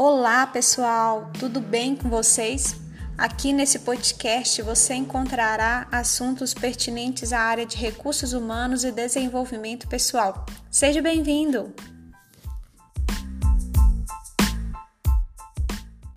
Olá, pessoal, tudo bem com vocês? Aqui nesse podcast você encontrará assuntos pertinentes à área de recursos humanos e desenvolvimento pessoal. Seja bem-vindo!